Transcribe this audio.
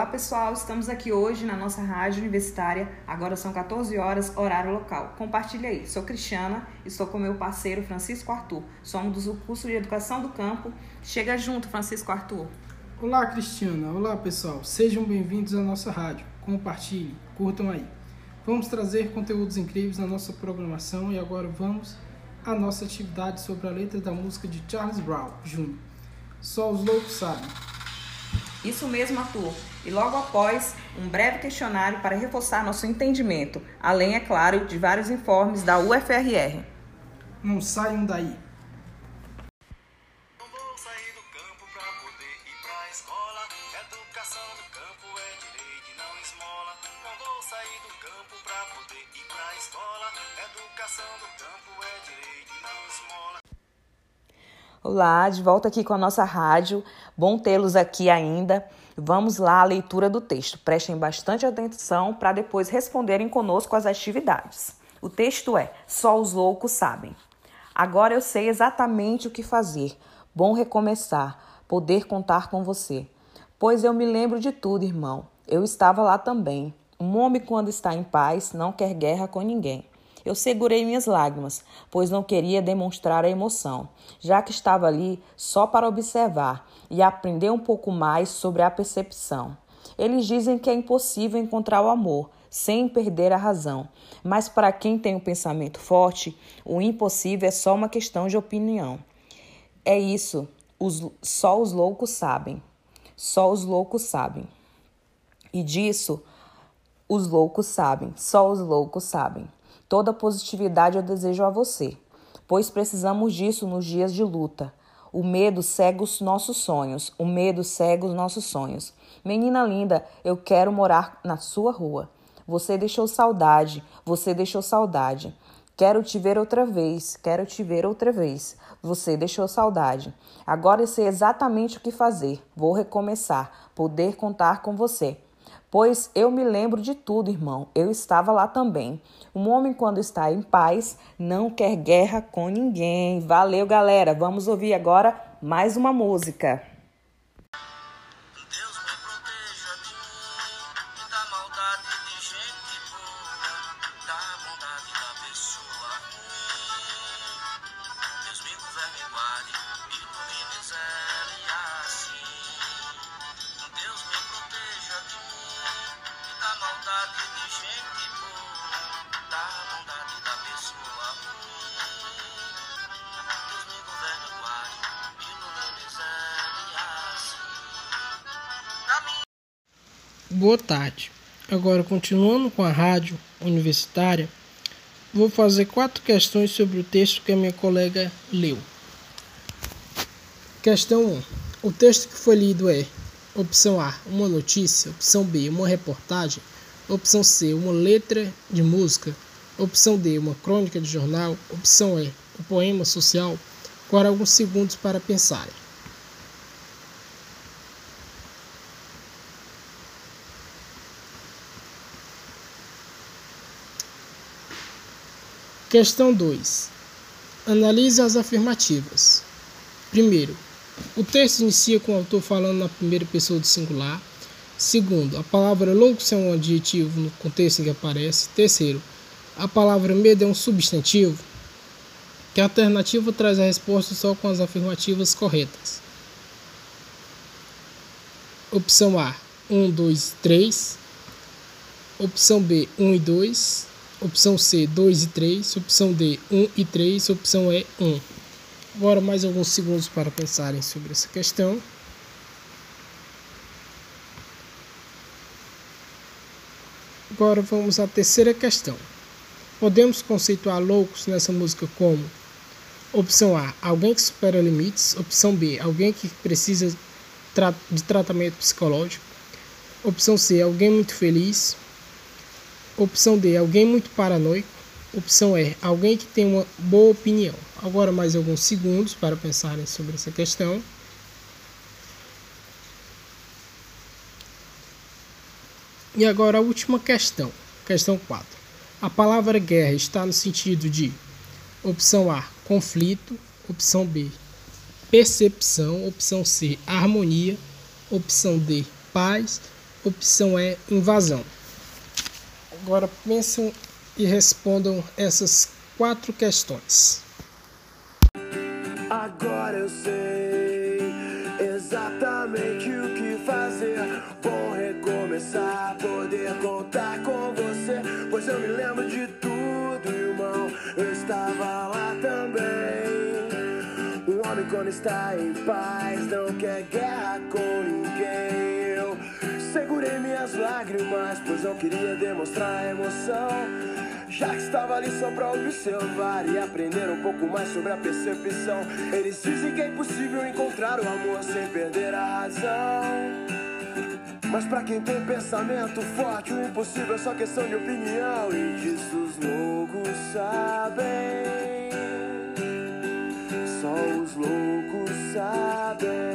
Olá pessoal, estamos aqui hoje na nossa rádio universitária. Agora são 14 horas, horário local. Compartilhe aí. Sou Cristiana, estou com meu parceiro Francisco Arthur. Somos do curso de Educação do Campo. Chega junto, Francisco Arthur. Olá, Cristiana. Olá, pessoal. Sejam bem-vindos à nossa rádio. Compartilhem, curtam aí. Vamos trazer conteúdos incríveis na nossa programação e agora vamos à nossa atividade sobre a letra da música de Charles Brown Jr. Só os loucos sabem. Isso mesmo, Arthur. E logo após, um breve questionário para reforçar nosso entendimento, além, é claro, de vários informes da UFRR. Não saiam daí. Não vou sair do campo pra poder ir pra escola. Educação no campo é direito e não esmola. Não vou sair do campo pra poder ir pra escola. Educação no campo é direito e não esmola. Olá, de volta aqui com a nossa rádio. Bom tê-los aqui ainda. Vamos lá à leitura do texto. Prestem bastante atenção para depois responderem conosco as atividades. O texto é: Só os loucos sabem. Agora eu sei exatamente o que fazer. Bom recomeçar, poder contar com você. Pois eu me lembro de tudo, irmão. Eu estava lá também. Um homem, quando está em paz, não quer guerra com ninguém. Eu segurei minhas lágrimas, pois não queria demonstrar a emoção, já que estava ali só para observar e aprender um pouco mais sobre a percepção. Eles dizem que é impossível encontrar o amor sem perder a razão, mas para quem tem um pensamento forte, o impossível é só uma questão de opinião. É isso, os, só os loucos sabem. Só os loucos sabem. E disso, os loucos sabem, só os loucos sabem. Toda positividade eu desejo a você, pois precisamos disso nos dias de luta. O medo cega os nossos sonhos, o medo cega os nossos sonhos. Menina linda, eu quero morar na sua rua. Você deixou saudade, você deixou saudade. Quero te ver outra vez, quero te ver outra vez. Você deixou saudade. Agora eu sei exatamente o que fazer. Vou recomeçar, poder contar com você. Pois eu me lembro de tudo, irmão. Eu estava lá também. Um homem, quando está em paz, não quer guerra com ninguém. Valeu, galera. Vamos ouvir agora mais uma música. Boa tarde. Agora, continuando com a rádio universitária, vou fazer quatro questões sobre o texto que a minha colega leu. Questão 1. O texto que foi lido é: opção A, uma notícia, opção B, uma reportagem, opção C, uma letra de música, opção D, uma crônica de jornal, opção E, um poema social. Agora, alguns segundos para pensarem. Questão 2. Analise as afirmativas. Primeiro, o texto inicia com o autor falando na primeira pessoa do singular. Segundo, a palavra louco é um adjetivo no contexto em que aparece. Terceiro, a palavra medo é um substantivo. Que alternativa traz a resposta só com as afirmativas corretas? Opção A, 1, 2, 3. Opção B, 1 e 2. Opção C, 2 e 3. Opção D, 1 e 3. Opção E, 1. Agora mais alguns segundos para pensarem sobre essa questão. Agora vamos à terceira questão. Podemos conceituar loucos nessa música como opção A, alguém que supera limites, opção B, alguém que precisa de tratamento psicológico, opção C, alguém muito feliz, opção D, alguém muito paranoico, opção E, alguém que tem uma boa opinião. Agora mais alguns segundos para pensarem sobre essa questão. E agora a última questão, questão 4. A palavra guerra está no sentido de opção A, conflito, opção B, percepção, opção C, harmonia, opção D, paz, Opção E, invasão. Agora pensam e respondam essas quatro questões. Agora eu sei exatamente o que fazer. Vou recomeçar, poder contar com você. Pois eu me lembro de tudo, irmão. Eu estava lá também. Um homem, quando está em paz, não quer guerra com ninguém. Segurei minhas lágrimas, pois não queria demonstrar emoção. Já que estava ali só pra observar e aprender um pouco mais sobre a percepção. Eles dizem que é impossível encontrar o amor sem perder a razão. Mas pra quem tem pensamento forte, o impossível é só questão de opinião. E disso os loucos sabem. Só os loucos sabem.